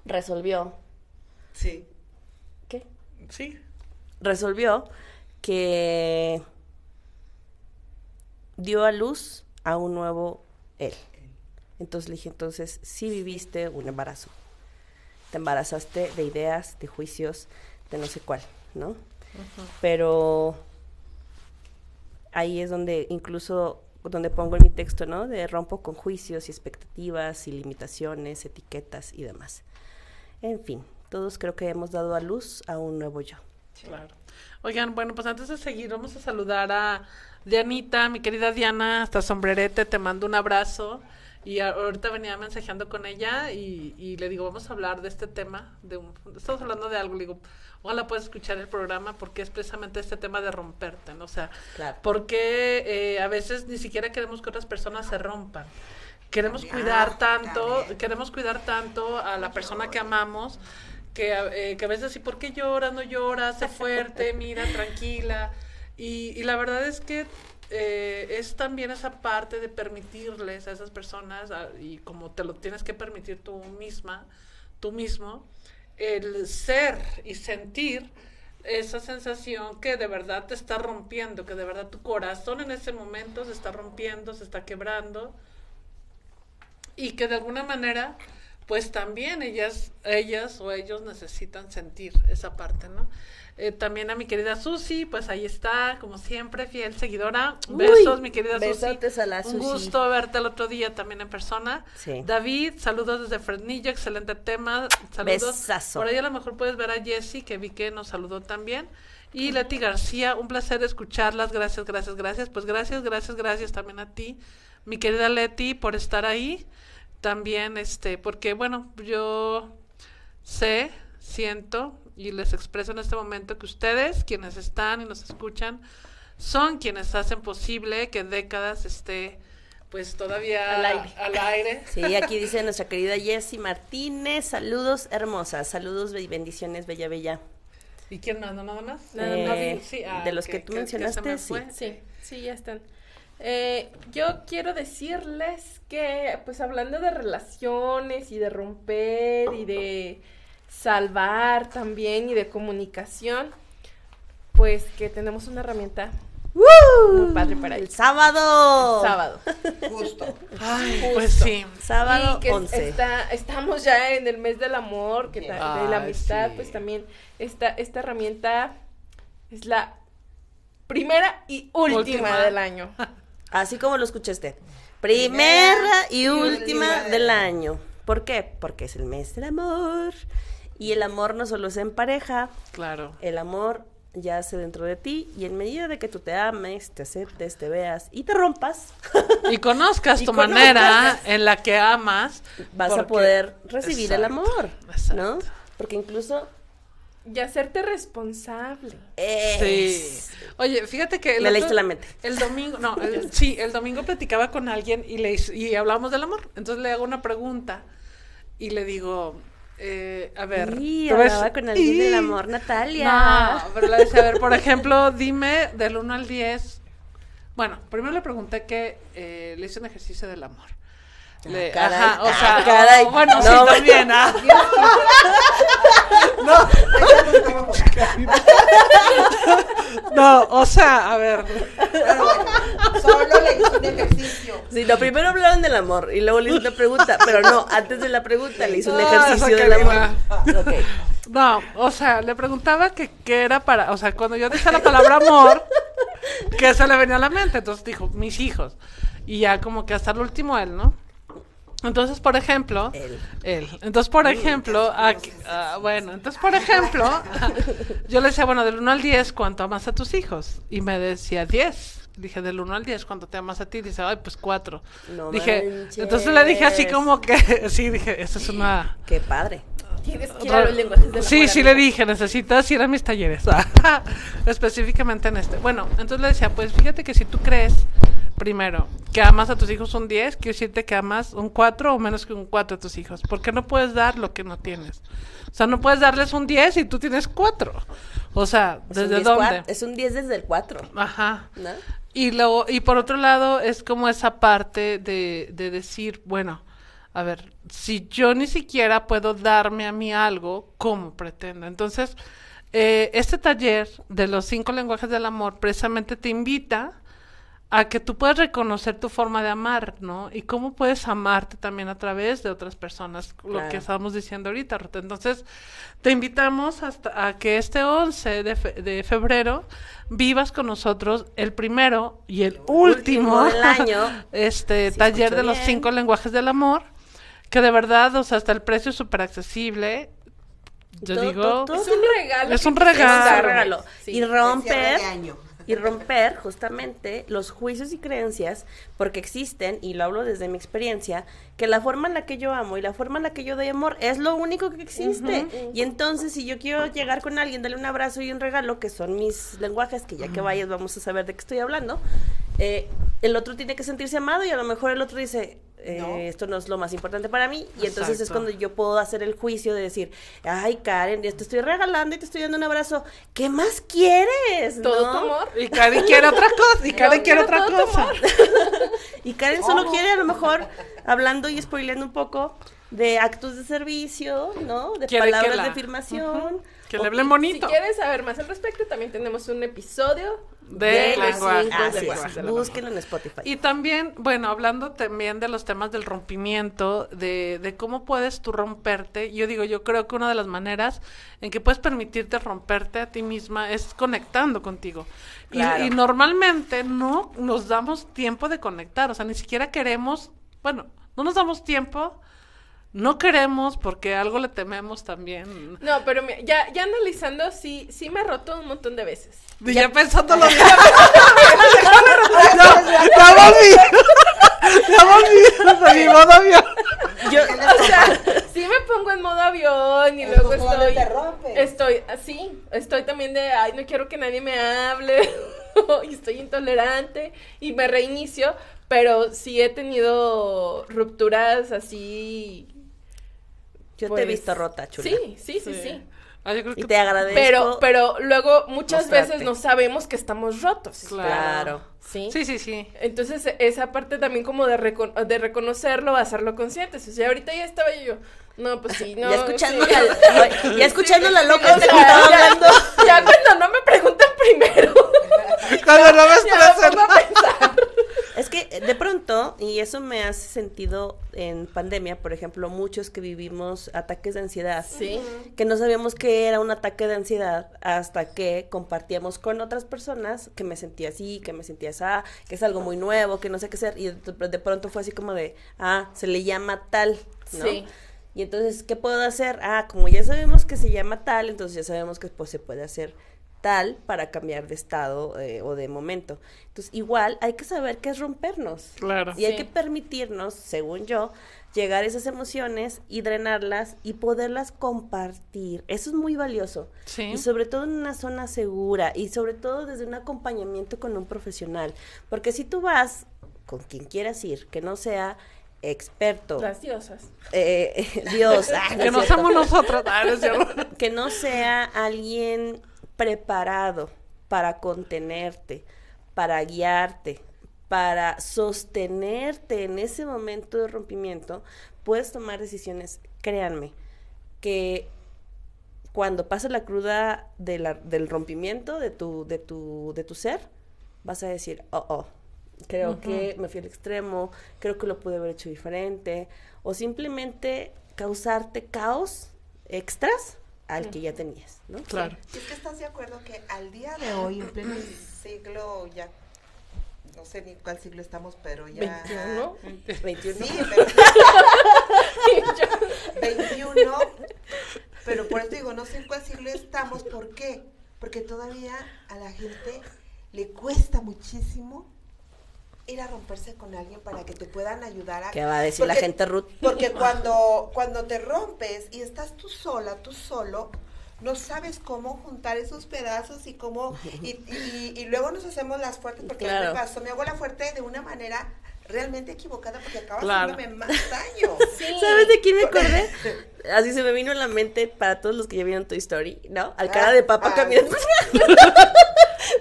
resolvió, Sí. ¿qué? Sí. resolvió que dio a luz a un nuevo él. Entonces le dije, entonces sí viviste un embarazo. Te embarazaste de ideas, de juicios, de no sé cuál, ¿no? Pero ahí es donde incluso donde pongo en mi texto, ¿no? De rompo con juicios y expectativas y limitaciones, etiquetas y demás. En fin, todos creo que hemos dado a luz a un nuevo yo. Claro. Oigan, bueno, pues antes de seguir, vamos a saludar a Dianita, mi querida Diana, hasta sombrerete, te mando un abrazo. Y ahorita venía mensajeando con ella y, y le digo, vamos a hablar de este tema. De un, estamos hablando de algo, le digo, ojalá puedas escuchar el programa porque es precisamente este tema de romperte, ¿no? O sea, Claro. porque eh, a veces ni siquiera queremos que otras personas se rompan. Queremos También. cuidar tanto, también. queremos cuidar tanto a la persona que amamos que, eh, que a veces, ¿y por qué lloras? No lloras, sé fuerte, mira, tranquila. Y, y la verdad es que eh, es también esa parte de permitirles a esas personas, y como te lo tienes que permitir tú misma, tú mismo, el ser y sentir esa sensación que de verdad te está rompiendo, que de verdad tu corazón en ese momento se está rompiendo, se está quebrando y que de alguna manera pues también ellas ellas o ellos necesitan sentir esa parte no Eh, también a mi querida Susi pues ahí está como siempre fiel seguidora Uy, besos mi querida Susi a la un Susi. gusto verte el otro día también en persona Sí. David saludos desde Fresnillo excelente tema saludos Besazo. por ahí a lo mejor puedes ver a Jessie que vi que nos saludó también y Leti García, un placer escucharlas. Gracias, gracias, gracias. Pues gracias, gracias, gracias también a ti, mi querida Leti, por estar ahí. También, este, porque bueno, yo sé, siento y les expreso en este momento que ustedes, quienes están y nos escuchan, son quienes hacen posible que décadas esté, pues todavía Al aire. al aire. Sí, aquí dice nuestra querida Jessie Martínez, saludos hermosas, saludos y bendiciones, bella, bella. ¿Y quién más? ¿No nada más? Nada Eh, más. sí, ah, de los que tú mencionaste, me sí. Sí, sí, ya están. Eh, yo quiero decirles que, pues hablando de relaciones y de romper y de salvar también y de comunicación, pues que tenemos una herramienta muy padre para El el sábado. sábado. Justo. Ay, pues sí. Sábado y que 11. está, estamos ya en el mes del amor, que ta- de la amistad, sí. pues también esta, esta herramienta es la primera y última, Última. del año. Así como lo escuchaste. Primera y y última del del año. ¿Por qué? Porque es el mes del amor. Y el amor no solo es en pareja, Claro. el amor yace dentro de ti y en medida de que tú te ames, te aceptes, te veas y te rompas, Y conozcas Y tu conozcas. manera en la que amas. vas a poder recibir el Exacto, amor, ¿no? Porque incluso Y hacerte responsable. Sí. Oye, fíjate que... el Me leíste la mente. El domingo, no, el- sí, el domingo platicaba con alguien y le hice- y hablamos del amor. Entonces le hago una pregunta y le digo, eh, a ver. Y ves- hablaba con alguien del amor, Natalia. No, pero le decía, a ver, por ejemplo, dime del 1 al 10. Bueno, primero le pregunté que eh, le hice un ejercicio del amor. Le- caray. ajá, o Ah, sea, caray. bueno, sí, No, también, ah. No, o sea, a ver, solo le hice un ejercicio. Sí, lo primero hablaron del amor y luego le hice una pregunta, pero no, antes de la pregunta le hice un Ah, ejercicio del amor. Karina. Ok. No, o sea, le preguntaba que qué era para, o sea, cuando yo dije la palabra amor, ¿qué se le venía a la mente? Entonces dijo, mis hijos. Y ya como que hasta el último él, ¿no? Entonces, por ejemplo, Él. él. Entonces, por ejemplo, aquí- ah, bueno, entonces, por ejemplo, yo le decía, bueno, del 1 al 10, ¿cuánto amas a tus hijos? Y me decía 10. Dije, del 1 al 10, ¿cuánto te amas a ti? Dice, ay, pues 4. No dije, manches. entonces le dije así como que, sí, dije, esa es una... Qué padre. Tienes que ir a los lenguajes Sí, amor, sí amigo. le dije, necesitas ir a mis talleres. Específicamente en este. Bueno, entonces le decía, pues fíjate que si tú crees, primero, que amas a tus hijos un 10, quiero decirte que amas un 4 o menos que un 4 a tus hijos. Porque no puedes dar lo que no tienes. O sea, no puedes darles un 10 y tú tienes 4. O sea, ¿desde 10 dónde? Es un 10 desde el 4, Ajá. ¿no? Y luego, y por otro lado, es como esa parte de, de decir, bueno, a ver, si yo ni siquiera puedo darme a mí algo, ¿cómo pretendo? Entonces, eh, este taller de los cinco lenguajes del amor precisamente te invita a que tú puedas reconocer tu forma de amar, ¿no? Y cómo puedes amarte también a través de otras personas, lo Claro. que estábamos diciendo ahorita, Ruth. Entonces, te invitamos hasta a que este 11 de, fe- de febrero vivas con nosotros el primero y el último, último del año. este Si taller de los cinco lenguajes del amor, que de verdad, o sea, hasta el precio es súper accesible. Yo Todo- digo, todo- todo Es un regalo. Es un regalo. Es un darme. regalo. Sí. Y romper y romper justamente los juicios y creencias porque existen y lo hablo desde mi experiencia que la forma en la que yo amo y la forma en la que yo doy amor es lo único que existe y entonces si yo quiero llegar con alguien darle un abrazo y un regalo que son mis lenguajes que ya que vayas vamos a saber de qué estoy hablando eh, el otro tiene que sentirse amado y a lo mejor el otro dice eh, No. esto no es lo más importante para mí y entonces es cuando yo puedo hacer el juicio de decir ay Karen te estoy regalando y te estoy dando un abrazo ¿qué más quieres? Todo ¿no? tu amor. y Karen quiere otra cosa, y Karen quiere otra cosa. Y Karen solo quiere a lo mejor, hablando y spoileando un poco, de actos de servicio, ¿no? De que palabras la- de afirmación. Que le hablen Si bonito. quieres saber más al respecto, también tenemos un episodio De los lenguaje. búsquenlo en Spotify. Y también, bueno, hablando también de los temas del rompimiento, de, de cómo puedes tú romperte, yo digo, yo creo que una de las maneras en que puedes permitirte romperte a ti misma es conectando contigo. Y- Claro. Y, normalmente no nos damos tiempo de conectar, o sea, ni siquiera queremos, bueno, no nos damos tiempo, no queremos porque algo le tememos también. No, pero ya, ya analizando, sí, sí me he roto un montón de veces. Y ya pensándolo bien. ya, ya volví. Ya volví. Mi modo avión. Yo, O sea, sí me pongo en modo avión y Eso luego estoy. te rompe. Estoy así. Estoy también de, ay, no quiero que nadie me hable. y estoy intolerante. Y me reinicio. Pero sí he tenido rupturas así. Yo te he pues, visto rota, chula. Sí, sí, sí, sí. Ah, yo creo Y que te agradezco. Pero, pero luego muchas mostrarte. veces no sabemos que estamos rotos. Claro. Sí. Sí, sí, sí. Entonces, esa parte también como de, recono- de reconocerlo, hacerlo conscientes. O sea, ahorita ya estaba yo, no, pues sí, no. ya escuchando, sí. la, ya escuchando la loca O sea, estaba ya- hablando. Ya cuando no me preguntan primero, Cuando no me ya me estresen. pongo a pensar. Es que eh, de pronto, y eso me hace sentido en pandemia, por ejemplo, muchos que vivimos ataques de ansiedad, Sí. que no sabíamos que era un ataque de ansiedad hasta que compartíamos con otras personas que me sentía así, que me sentía así, que es algo muy nuevo, que no sé qué hacer, y de, de pronto fue así como de, ah, se le llama tal, ¿no? Sí. Y entonces, ¿qué puedo hacer? Ah, como ya sabemos que se llama tal, entonces ya sabemos que pues se puede hacer tal para cambiar de estado eh, o de momento. Entonces, igual hay que saber qué es rompernos. Claro. Y hay que permitirnos, según yo, llegar a esas emociones y drenarlas y poderlas compartir. Eso es muy valioso. Sí. Y sobre todo en una zona segura y sobre todo desde un acompañamiento con un profesional. Porque si tú vas con quien quieras ir, que no sea experto, Las diosas. eh, Dios, ah, no Que no cierto. somos nosotros. Ah, no que no sea alguien preparado para contenerte, para guiarte, para sostenerte en ese momento de rompimiento, puedes tomar decisiones, créanme, que cuando pasa la cruda de la- del rompimiento de tu, de, tu, de tu ser, vas a decir, oh, oh, creo que me fui al extremo, creo que lo pude haber hecho diferente, o simplemente causarte caos extras al que ya tenías, ¿no? Claro. Y es que estás de acuerdo que al día de hoy, en pleno siglo ya, no sé ni cuál siglo estamos, pero ya... 21. 21. Sí, pero 21, pero por eso digo, no sé en cuál siglo estamos, ¿por qué? Porque todavía a la gente le cuesta muchísimo ir a romperse con alguien para que te puedan ayudar a... ¿Qué va a decir la gente, Ruth? Porque cuando, cuando te rompes y estás tú sola, tú solo, no sabes cómo juntar esos pedazos y cómo... Y, y- y luego nos hacemos las fuertes porque Claro. me pasó, me hago la fuerte de una manera realmente equivocada porque acaba Claro. haciéndome más daño. ¿Sabes de quién me acordé? Así se me vino a la mente para todos los que ya vieron Toy Story, ¿no? Al cara de papa Ah, caminando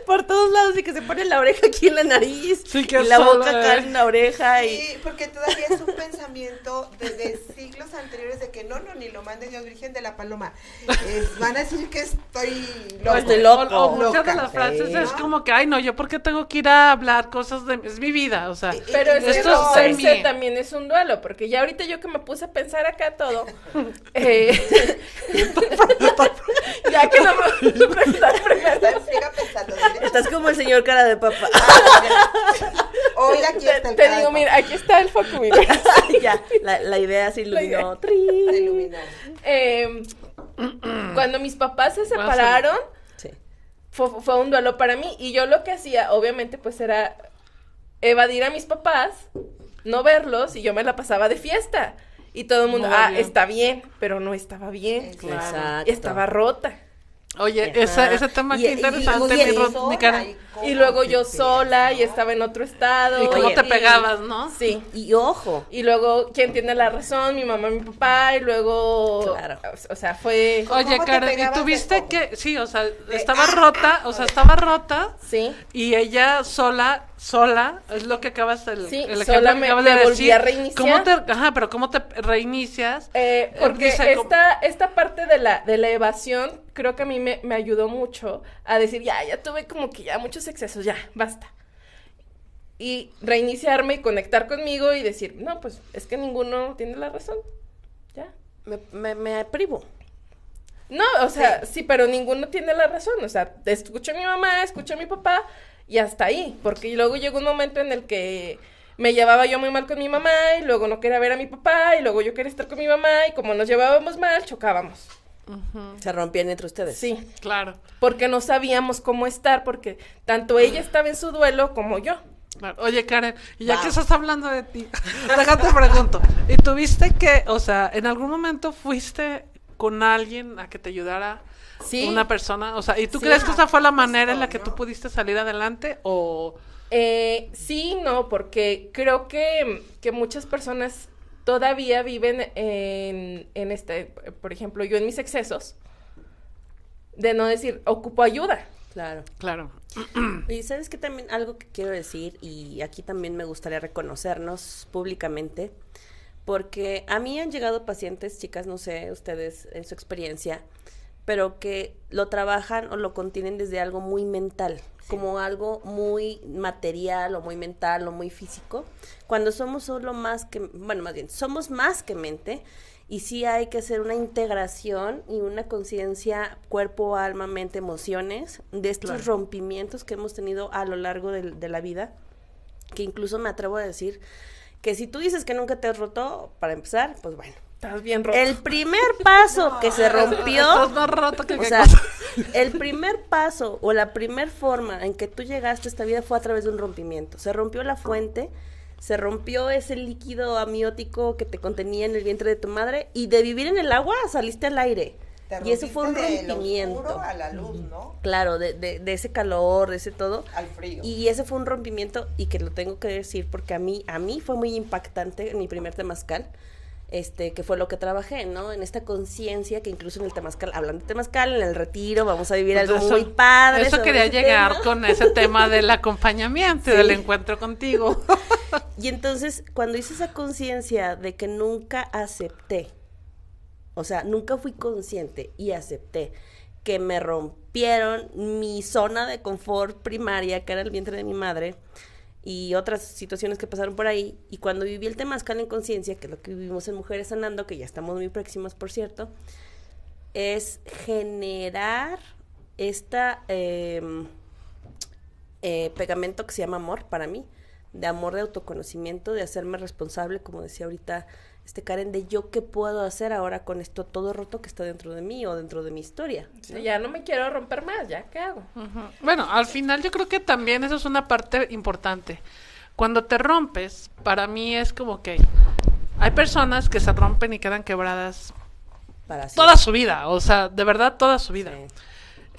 por todos lados y que se pone la oreja aquí en la nariz Sí, que y la sola, boca acá eh. en la oreja y Sí, porque todavía es un pensamiento desde siglos anteriores de que no, no, ni lo mande Dios Virgen de la Paloma. Es- van a decir que estoy loco. Estoy loco. O, o muchas de las frases Sí. es como que, ay, no, yo por qué tengo que ir a hablar cosas de... Es mi vida, o sea... Y- Pero es Esto es semi- también es un duelo, porque ya ahorita yo que me puse a pensar acá todo, eh, ya que no me en friega pensando. Estás como el señor cara de papa. Hoy aquí está Te, el te cara digo, de mira, aquí está el foco, mira. ya, la, la idea se iluminó. Eh, cuando mis papás se separaron, Sí. fue, fue un duelo para mí. Y yo lo que hacía, obviamente, pues era evadir a mis papás, no verlos, y yo me la pasaba de fiesta. Y todo el mundo, Muy ah, bien. está bien, pero no estaba bien. Claro. Exacto. Estaba rota. Oye, Ajá. ese, tema y- interesante, y- mi sola, y luego yo sola y estaba en otro estado. Y cómo Oye, te pegabas, ¿no? Sí. Y ojo, Y luego, ¿quién tiene la razón? Mi mamá, mi papá, y luego... Claro. O sea, fue... ¿Cómo Oye, Karen, ¿y tuviste que, sí, o sea, estaba ah, rota, ah, o sea, de- estaba rota Sí. y ella sola, sola, es lo que acabas el, Sí, el sola que me- acabas me de volví decir. a reiniciar. ¿Cómo te, ajá, pero cómo te reinicias? Eh, porque dice como- esta, esta parte de la, de la evasión creo que a mí me, me ayudó mucho a decir, ya, ya tuve como que ya muchos excesos, ya, basta. Y reiniciarme y conectar conmigo y decir, no, pues es que ninguno tiene la razón. Ya. me, me, me privo. No, o sea, sí. pero ninguno tiene la razón. O sea, escucho a mi mamá, escucho a mi papá y hasta ahí. Porque luego llegó un momento en el que me llevaba yo muy mal con mi mamá y luego no quería ver a mi papá y luego yo quería estar con mi mamá y como nos llevábamos mal, chocábamos. Se rompían entre ustedes. Sí, Claro, porque no sabíamos cómo estar porque tanto ella estaba en su duelo como yo. claro. Oye, Karen, y ya Va. que estás hablando de ti, déjate pregunto, ¿y tuviste que, o sea, en algún momento fuiste con alguien a que te ayudara? Sí. Una persona, o sea, ¿y tú Sí. crees que esa fue la manera en la que tú pudiste salir adelante o Eh, sí, no, porque creo que, que muchas personas todavía viven en, en este, por ejemplo, yo en mis excesos, de no decir, ocupo ayuda. Claro. claro? Y sabes que también algo que quiero decir, y aquí también me gustaría reconocernos públicamente, porque a mí han llegado pacientes, chicas, no sé, ustedes en su experiencia, pero que lo trabajan o lo contienen desde algo muy mental, como algo muy material o muy mental o muy físico, cuando somos solo más que, bueno, más bien, somos más que mente y sí hay que hacer una integración y una conciencia cuerpo, alma, mente, emociones de estos Claro. rompimientos que hemos tenido a lo largo del- de, la vida, que incluso me atrevo a decir que si tú dices que nunca te has roto, para empezar, pues bueno. Estás bien roto. El primer paso que se rompió, Estás más roto que o qué sea, cosa. el primer paso o la primer forma en que tú llegaste a esta vida fue a través de un rompimiento. Se rompió la fuente, se rompió ese líquido amniótico que te contenía en el vientre de tu madre y de vivir en el agua saliste al aire. Te Y eso fue un rompimiento. a la luz, ¿no? Claro, de, de, de ese calor, de ese todo. Al frío. Y ese fue un rompimiento y que lo tengo que decir porque a mí, a mí fue muy impactante en mi primer temazcal, este, que fue lo que trabajé, ¿no? En esta conciencia que incluso en el temazcal, hablando de temazcal, en el retiro vamos a vivir algo Pues Eso- muy padre. Eso quería llegar tema. con ese tema del acompañamiento Sí. del encuentro contigo. Y entonces, cuando hice esa conciencia de que nunca acepté, o sea, nunca fui consciente y acepté que me rompieron mi zona de confort primaria, que era el vientre de mi madre, y otras situaciones que pasaron por ahí, y cuando viví el temazcal en conciencia, que es lo que vivimos en Mujeres Sanando, que ya estamos muy próximas, por cierto, es generar esta em, eh, pegamento que se llama amor para mí, de amor de autoconocimiento, de hacerme responsable, como decía ahorita este Karen, de yo qué puedo hacer ahora con esto todo roto que está dentro de mí o dentro de mi historia. Sí, ya no me quiero romper más, ¿ya qué hago? Bueno, al final yo creo que también eso es una parte importante. Cuando te rompes, para mí es como que hay personas que se rompen y quedan quebradas Para toda su vida, o sea, de verdad toda su vida. Sí.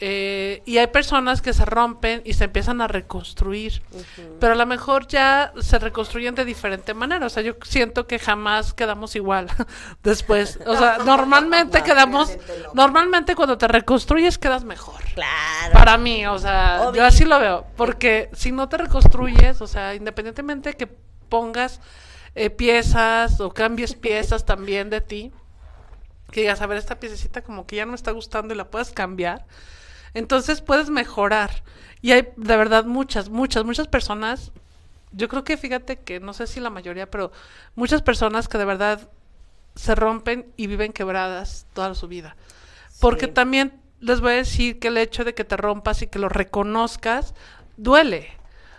Eh, y hay personas que se rompen y se empiezan a reconstruir, pero a lo mejor ya se reconstruyen de diferente manera. O sea, yo siento que jamás quedamos igual después. O sea, normalmente No, quedamos, normalmente cuando te reconstruyes quedas mejor. Claro. Para mí, o sea, Obvio. yo así lo veo, porque si no te reconstruyes, o sea, independientemente que pongas eh, piezas o cambies piezas también de ti, que digas, a ver, esta piececita como que ya no me está gustando y la puedes cambiar, entonces puedes mejorar. Y hay de verdad muchas, muchas, muchas personas, yo creo que fíjate que no sé si la mayoría, pero muchas personas que de verdad se rompen y viven quebradas toda su vida. Porque Sí. también les voy a decir que el hecho de que te rompas y que lo reconozcas duele.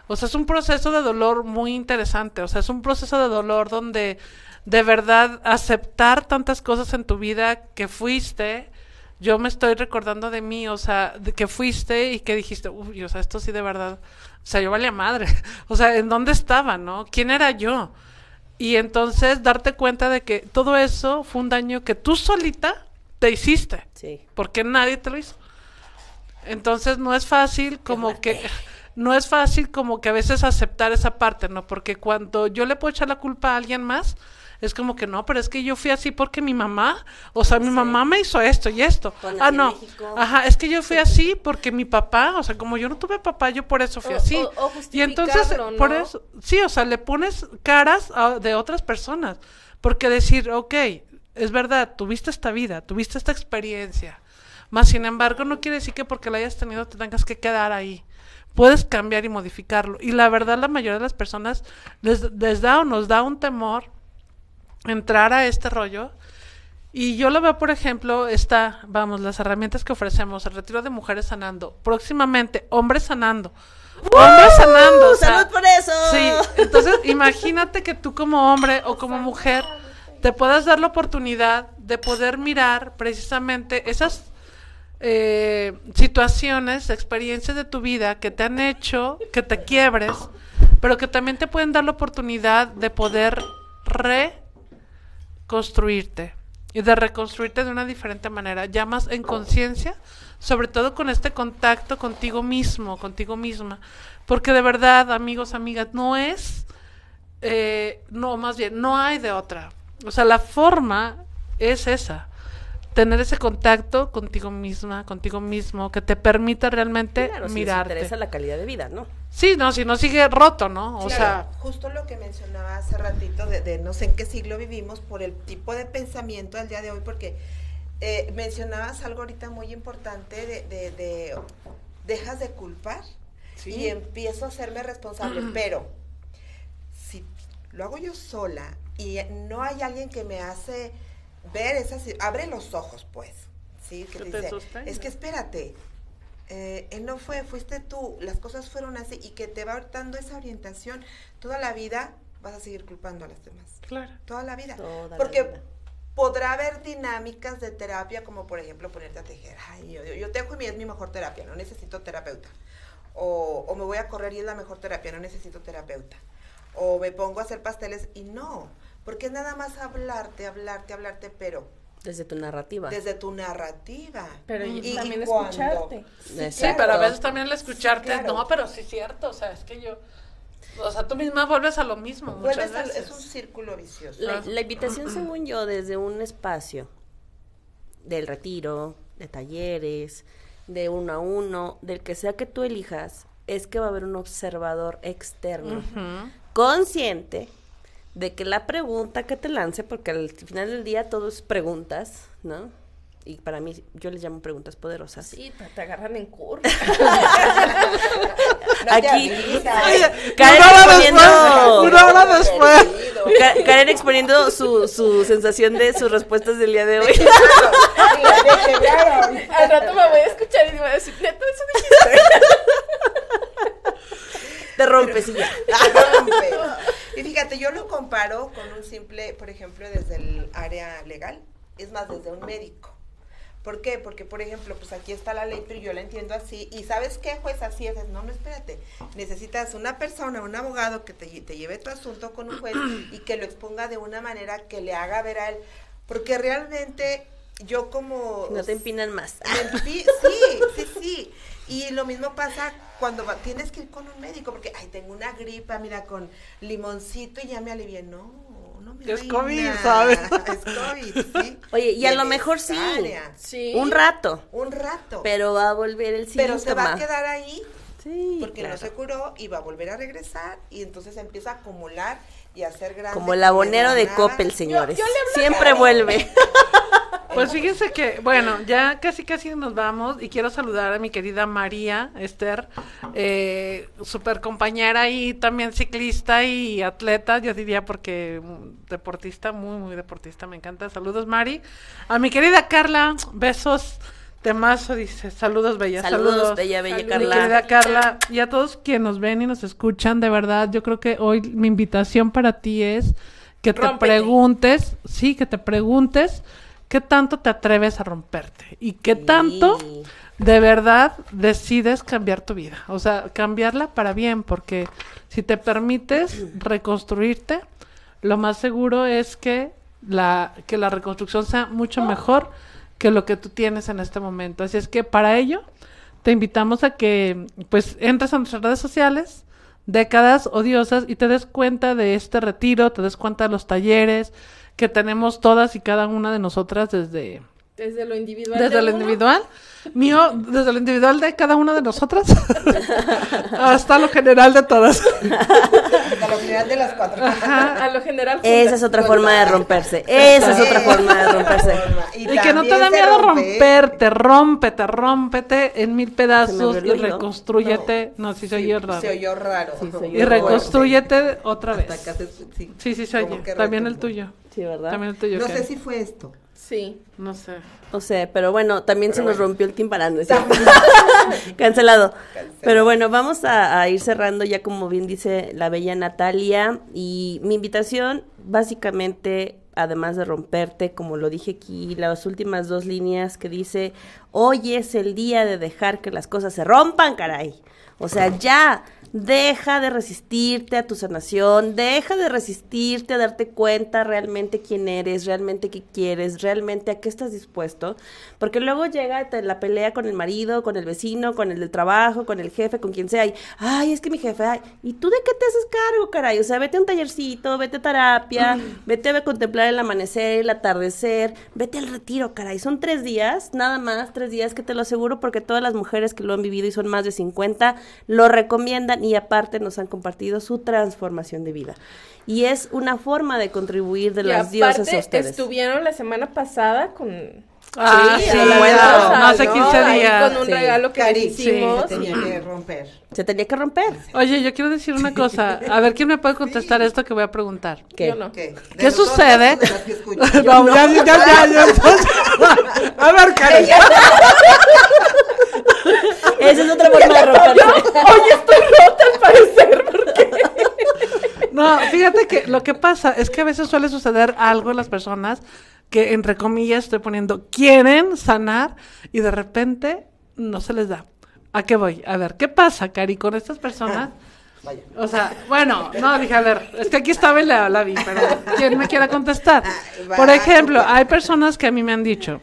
O sea, es un proceso de dolor muy interesante. O sea, es un proceso de dolor donde de verdad aceptar tantas cosas en tu vida que fuiste. Yo me estoy recordando de mí, o sea, de que fuiste y que dijiste, uy, o sea, esto sí de verdad, o sea, yo valía madre. O sea, ¿en dónde estaba, no? ¿Quién era yo? Y entonces darte cuenta de que todo eso fue un daño que tú solita te hiciste Sí. porque nadie te lo hizo. Entonces no es fácil como que no es fácil como que a veces aceptar esa parte, ¿no? Porque cuando yo le puedo echar la culpa a alguien más, es como que no, pero es que yo fui así porque mi mamá, o sea, mi mamá me hizo esto y esto. Ah, no. México. Ajá, es que yo fui así porque mi papá, o sea, como yo no tuve papá, yo por eso fui O- así. o- o y entonces, por eso, sí, o sea, le pones caras a- de otras personas. Porque decir, ok, es verdad, tuviste esta vida, tuviste esta experiencia. Más sin embargo, no quiere decir que porque la hayas tenido te tengas que quedar ahí. Puedes cambiar y modificarlo. Y la verdad, la mayoría de las personas les, les da o nos da un temor entrar a este rollo. Y yo lo veo, por ejemplo, está, vamos, las herramientas que ofrecemos, el retiro de mujeres sanando, próximamente, hombres sanando. Hombres sanando. o sea, ¡Salud por eso! Sí, entonces imagínate que tú como hombre o como mujer te puedas dar la oportunidad de poder mirar precisamente esas eh, situaciones, experiencias de tu vida que te han hecho que te quiebres, pero que también te pueden dar la oportunidad de poder reconstruirte y de reconstruirte de una diferente manera, ya más en conciencia, sobre todo con este contacto contigo mismo, contigo misma, porque de verdad, amigos, amigas, no es, eh, no, más bien, no hay de otra. O sea, la forma es esa, tener ese contacto contigo misma, contigo mismo, que te permita realmente Claro, si les mirarte. interesa la calidad de vida, ¿no? Sí, no, si no sigue roto, ¿no? O Claro, sea, justo lo que mencionaba hace ratito de, de no sé en qué siglo vivimos por el tipo de pensamiento al día de hoy, porque eh, mencionabas algo ahorita muy importante de, de- de dejas de culpar y empiezo a hacerme responsable, pero si lo hago yo sola y no hay alguien que me hace ver esas, abre los ojos, pues, sí, que te dice, es que espérate, eh, él no fue, fuiste tú, las cosas fueron así y que te va dando esa orientación toda la vida vas a seguir culpando a las demás. Claro. Toda la vida. Toda la Porque vida. podrá haber dinámicas de terapia, como por ejemplo ponerte a tejer. Ay, yo, yo, yo tejo y es mi mejor terapia, no necesito terapeuta. O, o me voy a correr y es la mejor terapia, no necesito terapeuta. O me pongo a hacer pasteles y no, porque es nada más hablarte, hablarte, hablarte, pero Desde tu narrativa. desde tu narrativa. Pero y, Y- también cuando- escucharte. Sí, Exacto. pero a veces también el escucharte, Sí, claro. no, pero sí es cierto, o sea, es que yo, o sea, tú misma vuelves a lo mismo muchas Vuelves veces. es un círculo vicioso. La, la invitación, según yo, desde un espacio del retiro, de talleres, de uno a uno, del que sea que tú elijas, es que va a haber un observador externo, consciente de que la pregunta que te lance, porque al final del día todo es preguntas, ¿no? Y para mí, yo les llamo preguntas poderosas. Sí, te, te agarran en curva. Aquí, Oye, Karen una hora exponiendo, después, una hora después. Ka- Karen exponiendo su, su sensación de sus respuestas del día de hoy. Al rato me voy a escuchar y me voy a decir, neta, eso dijiste. Te rompes y ya. rompe. Y fíjate, yo lo comparo con un simple, por ejemplo, desde el área legal, es más, desde un médico. ¿Por qué? Porque, por ejemplo, pues aquí está la ley, pero yo la entiendo así. ¿Y sabes qué, juez? Así es. No, no, espérate. Necesitas una persona, un abogado que te, te lleve tu asunto con un juez y que lo exponga de una manera que le haga ver a él. Porque realmente yo como... No te empinan más. Empi- Sí, sí, sí. Y lo mismo pasa cuando va- tienes que ir con un médico, porque, ay, tengo una gripa, mira, con limoncito y ya me alivié. No, no me Es. COVID, ¿sabes? Es COVID, sí. Oye, y a lo mejor sí. Sí. Un rato. Un rato. Pero va a volver el síntoma. Pero se va a quedar ahí Sí, porque claro. no se curó y va a volver a regresar y entonces empieza a acumular y a ser grande. Como el abonero de. Coppel, señores. yo le hablo a Siempre vuelve. Pues fíjense que, bueno, ya casi casi nos vamos y quiero saludar a mi querida María Esther, eh, super compañera y también ciclista y atleta, yo diría porque mm, deportista, muy, muy deportista, me encanta. Saludos Mari. A mi querida Carla, besos, temazo, dice, saludos bella, Saludos, saludos. bella, bella Saludos. Mi Carla. querida Carla, y a todos quienes nos ven y nos escuchan, de verdad, yo creo que hoy mi invitación para ti es que te preguntes, sí, que te preguntes qué tanto te atreves a romperte y qué tanto Sí. de verdad decides cambiar tu vida, o sea, cambiarla para bien, porque si te permites reconstruirte, lo más seguro es que la que la reconstrucción sea mucho mejor que lo que tú tienes en este momento. Así es que para ello te invitamos a que pues entres a nuestras redes sociales, décadas odiosas, y te des cuenta de este retiro, te des cuenta de los talleres que tenemos todas y cada una de nosotras desde, Desde lo individual. desde de lo uno. individual, mío, desde lo individual de cada una de nosotras, hasta lo general de todas. Hasta lo general de las cuatro. A lo general. juntas. Esa es otra forma de romperse. Esa es otra forma de romperse. Y que no te da miedo rompe. romperte, rómpete, rómpete en mil pedazos y reconstrúyete. No, sí se oye raro. Se oyó raro. Sí, se oyó Y reconstrúyete otra vez. Sí. Sí, sí se oye. También el tuyo. Sí, ¿verdad? También el tuyo. No sé si fue esto. Sí. No sé. No sé, pero bueno, también se nos rompió el timparán. ¿no es cierto? Cancelado. Pero bueno, vamos a, a ir cerrando ya como bien dice la bella Natalia. Y mi invitación, básicamente, además de romperte, como lo dije aquí, las últimas dos líneas que dice, hoy es el día de dejar que las cosas se rompan, caray. O sea, ya, deja de resistirte a tu sanación, deja de resistirte a darte cuenta realmente quién eres, realmente qué quieres, realmente a qué estás dispuesto, porque luego llega la pelea con el marido, con el vecino, con el del trabajo, con el jefe, con quien sea, y, ay, es que mi jefe, ay, ¿y tú de qué te haces cargo, caray? O sea, vete a un tallercito, vete a terapia, vete a contemplar el amanecer, el atardecer, vete al retiro, caray, son tres días, nada más, tres días que te lo aseguro, porque todas las mujeres que lo han vivido y son más de 50, lo recomiendan y aparte nos han compartido su transformación de vida. Y es una forma de contribuir de Y las diosas a ustedes. estuvieron la semana pasada con. Ah, Sí, sí, bueno, pasada, no hace ¿no? 15 Ahí días. Con un Sí. regalo que Cari, hicimos. se tenía que romper. Se tenía que romper. Oye, yo quiero decir una cosa. A ver, ¿quién me puede contestar esto que voy a preguntar? ¿Qué? Yo no. ¿Qué? ¿De ¿Qué sucede? o de las que escuchan? No, ya, ya, ya, ya, A ver, Karen. Esa es otra forma de romperse. Oye, estoy rota al parecer. porque No, fíjate que lo que pasa es que a veces suele suceder algo en las personas que, entre comillas, estoy poniendo, quieren sanar y de repente no se les da. ¿A qué voy? A ver, ¿qué pasa, Cari, con estas personas? Vaya. O sea, bueno, no, dije, a ver, es que aquí estaba y la, la vi, pero ¿quién me quiera contestar? Va, Por ejemplo, hay personas que a mí me han dicho,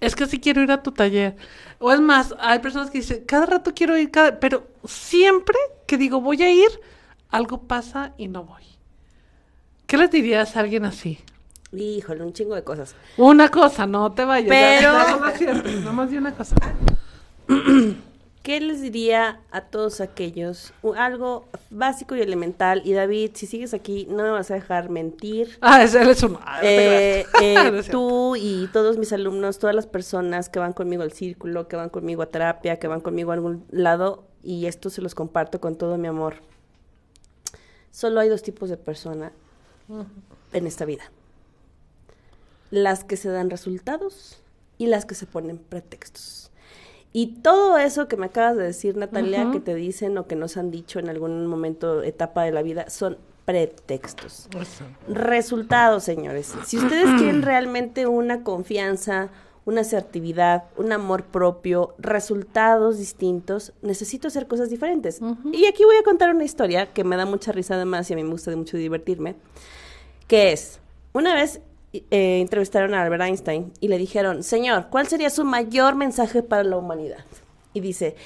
es que sí quiero ir a tu taller. O es más, hay personas que dicen, cada rato quiero ir, cada... pero siempre que digo voy a ir, algo pasa y no voy. ¿Qué les dirías a alguien así? Híjole, un chingo de cosas. Una cosa, no te vayas. ya- Pero- siento, nomás di una cosa. ¿Qué les diría a todos aquellos? Algo básico y elemental. Y David, si sigues aquí, no me vas a dejar mentir. Ah, él es Eh, eh, es cierto. tú y todos mis alumnos, todas las personas que van conmigo al círculo, que van conmigo a terapia, que van conmigo a algún lado, y esto se los comparto con todo mi amor. Solo hay dos tipos de persona en esta vida. Las que se dan resultados y las que se ponen pretextos. Y todo eso que me acabas de decir, Natalia, que te dicen o que nos han dicho en algún momento, etapa de la vida, son pretextos. Eso. Resultados, señores. Si ustedes quieren realmente una confianza, una asertividad, un amor propio, resultados distintos, necesito hacer cosas diferentes. Y aquí voy a contar una historia que me da mucha risa además y a mí me gusta mucho divertirme, que es, una vez eh, entrevistaron a Albert Einstein y le dijeron, señor, ¿cuál sería su mayor mensaje para la humanidad? Y dice,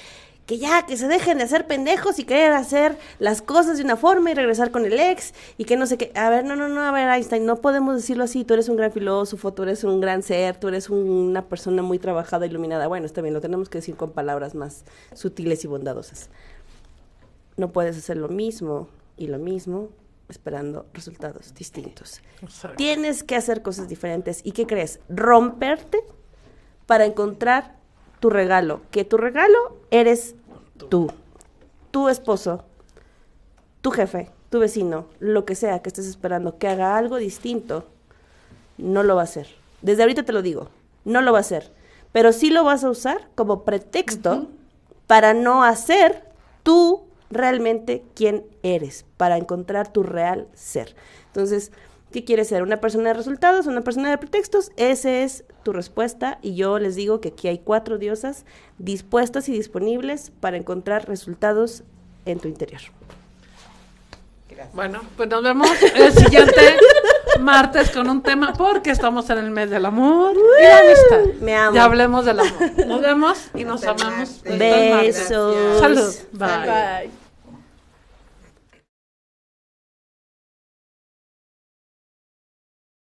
que ya, que se dejen de hacer pendejos y querer hacer las cosas de una forma y regresar con el ex y que no sé qué. A ver, no, no, no, a ver, Einstein, no podemos decirlo así. Tú eres un gran filósofo, tú eres un gran ser, tú eres un- una persona muy trabajada, iluminada. Bueno, está bien, lo tenemos que decir con palabras más sutiles y bondadosas. No puedes hacer lo mismo y lo mismo esperando resultados distintos. Exacto. Tienes que hacer cosas diferentes. ¿Y qué crees? Romperte para encontrar tu regalo. Que tu regalo eres tú. Tu esposo, tu jefe, tu vecino, lo que sea que estés esperando que haga algo distinto, no lo va a hacer. Desde ahorita te lo digo, no lo va a hacer. Pero sí lo vas a usar como pretexto para no hacer tú realmente quién eres, para encontrar tu real ser. Entonces, ¿qué quieres ser? ¿Una persona de resultados? ¿Una persona de pretextos? Esa es tu respuesta y yo les digo que aquí hay cuatro diosas dispuestas y disponibles para encontrar resultados en tu interior. Gracias. Bueno, pues nos vemos el siguiente martes con un tema porque estamos en el mes del amor y la amistad. Me amo. Ya hablemos del amor. Nos vemos y nos amamos. Besos. Salud. Bye. Bye. Bye.